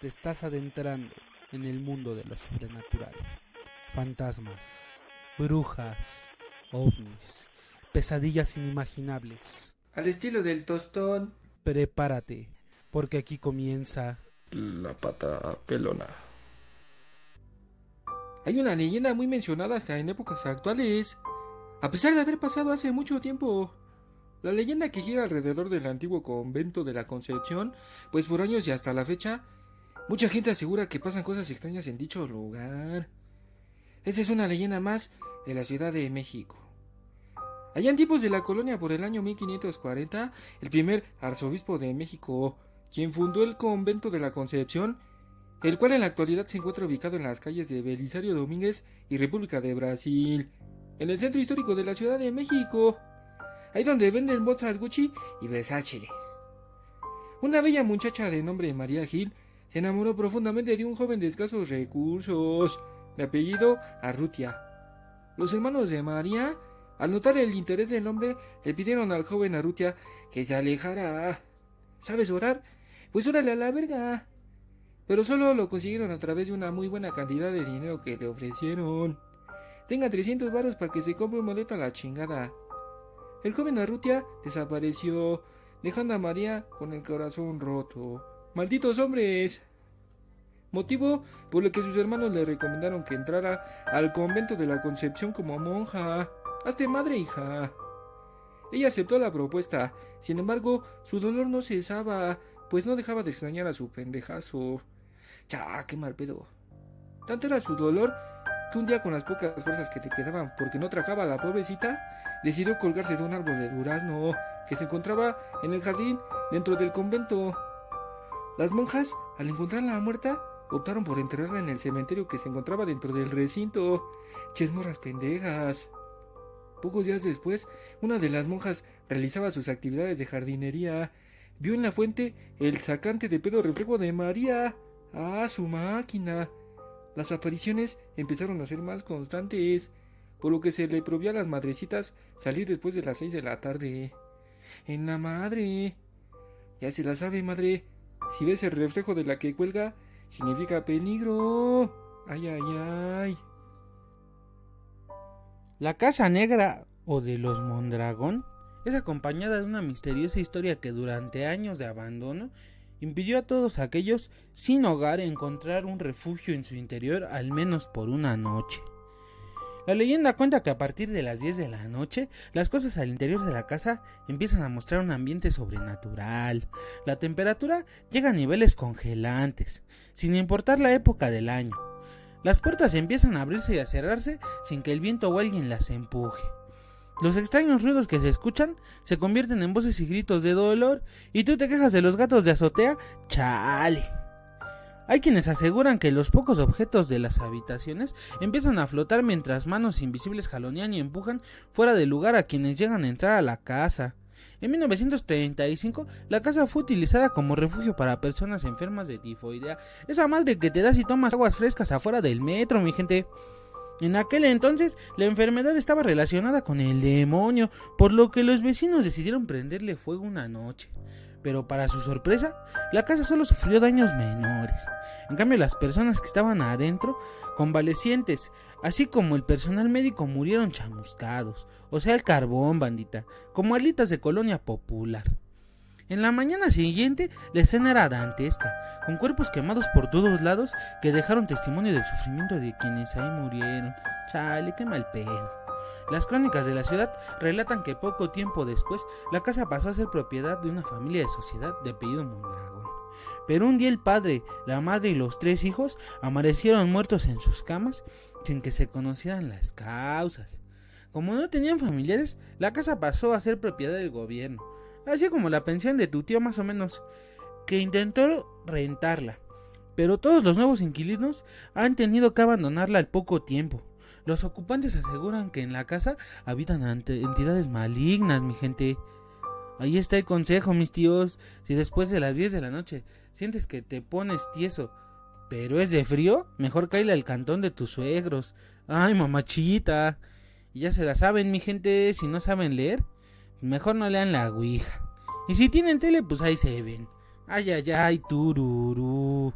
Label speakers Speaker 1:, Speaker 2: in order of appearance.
Speaker 1: te estás adentrando en el mundo de lo sobrenatural. Fantasmas, brujas, ovnis, pesadillas inimaginables.
Speaker 2: Al estilo del tostón.
Speaker 1: Prepárate, porque aquí comienza
Speaker 3: La pata pelona.
Speaker 2: Hay una leyenda muy mencionada hasta en épocas actuales, a pesar de haber pasado hace mucho tiempo. La leyenda que gira alrededor del antiguo convento de la Concepción, pues por años y hasta la fecha, mucha gente asegura que pasan cosas extrañas en dicho lugar. Esa es una leyenda más de la Ciudad de México. Allá en tiempos de la colonia por el año 1540, el primer arzobispo de México, quien fundó el convento de la Concepción, el cual en la actualidad se encuentra ubicado en las calles de Belisario Domínguez y República de Brasil, en el centro histórico de la Ciudad de México, ahí donde venden bolsas Gucci y Versace. Una bella muchacha de nombre María Gil se enamoró profundamente de un joven de escasos recursos, de apellido Arrutia. Los hermanos de María, al notar el interés del hombre, le pidieron al joven Arrutia que se alejara. ¿Sabes orar? Pues órale a la verga. Pero solo lo consiguieron a través de una muy buena cantidad de dinero que le ofrecieron. Tenga 300 varos para que se compre un boleto a la chingada. El joven Arrutia desapareció, dejando a María con el corazón roto. ¡Malditos hombres! Motivo por el que sus hermanos le recomendaron que entrara al convento de la Concepción como monja. Hazte madre, hija. Ella aceptó la propuesta, sin embargo, su dolor no cesaba, pues no dejaba de extrañar a su pendejazo. Cha, qué mal pedo. Tanto era su dolor que un día con las pocas fuerzas que te quedaban porque no trajaba a la pobrecita, decidió colgarse de un árbol de durazno que se encontraba en el jardín dentro del convento. Las monjas, al encontrarla muerta, optaron por enterrarla en el cementerio que se encontraba dentro del recinto. Chesmorras pendejas. Pocos días después, una de las monjas realizaba sus actividades de jardinería. Vio en la fuente el sacante de pedo reflejo de María. ¡Ah, su máquina! Las apariciones empezaron a ser más constantes, por lo que se le prohibió a las madrecitas salir después de las seis de la tarde. En la madre. Ya se la sabe, madre. Si ves el reflejo de la que cuelga, significa peligro. Ay, ay, ay.
Speaker 1: La Casa Negra o de los Mondragón es acompañada de una misteriosa historia que durante años de abandono impidió a todos aquellos sin hogar encontrar un refugio en su interior al menos por una noche. La leyenda cuenta que a partir de las 10 de la noche, las cosas al interior de la casa empiezan a mostrar un ambiente sobrenatural. La temperatura llega a niveles congelantes, sin importar la época del año. Las puertas empiezan a abrirse y a cerrarse sin que el viento o alguien las empuje. Los extraños ruidos que se escuchan se convierten en voces y gritos de dolor y tú te quejas de los gatos de azotea. Chale. Hay quienes aseguran que los pocos objetos de las habitaciones empiezan a flotar mientras manos invisibles jalonean y empujan fuera del lugar a quienes llegan a entrar a la casa. En 1935, la casa fue utilizada como refugio para personas enfermas de tifoidea. Esa madre que te da si tomas aguas frescas afuera del metro, mi gente. En aquel entonces, la enfermedad estaba relacionada con el demonio, por lo que los vecinos decidieron prenderle fuego una noche. Pero para su sorpresa, la casa solo sufrió daños menores. En cambio, las personas que estaban adentro, convalecientes, así como el personal médico, murieron chamuscados, o sea, el carbón, bandita, como alitas de colonia popular. En la mañana siguiente, la escena era dantesca, con cuerpos quemados por todos lados que dejaron testimonio del sufrimiento de quienes ahí murieron. Chale, qué mal pedo. Las crónicas de la ciudad relatan que poco tiempo después la casa pasó a ser propiedad de una familia de sociedad de apellido Mondragón. Pero un día el padre, la madre y los tres hijos amanecieron muertos en sus camas sin que se conocieran las causas. Como no tenían familiares, la casa pasó a ser propiedad del gobierno, así como la pensión de tu tío más o menos, que intentó rentarla. Pero todos los nuevos inquilinos han tenido que abandonarla al poco tiempo. Los ocupantes aseguran que en la casa habitan entidades malignas, mi gente. Ahí está el consejo, mis tíos. Si después de las 10 de la noche sientes que te pones tieso, pero es de frío, mejor caile al cantón de tus suegros. Ay, mamachita. Y ya se la saben, mi gente. Si no saben leer, mejor no lean la ouija. Y si tienen tele, pues ahí se ven. Ay, ay, ay, tururú.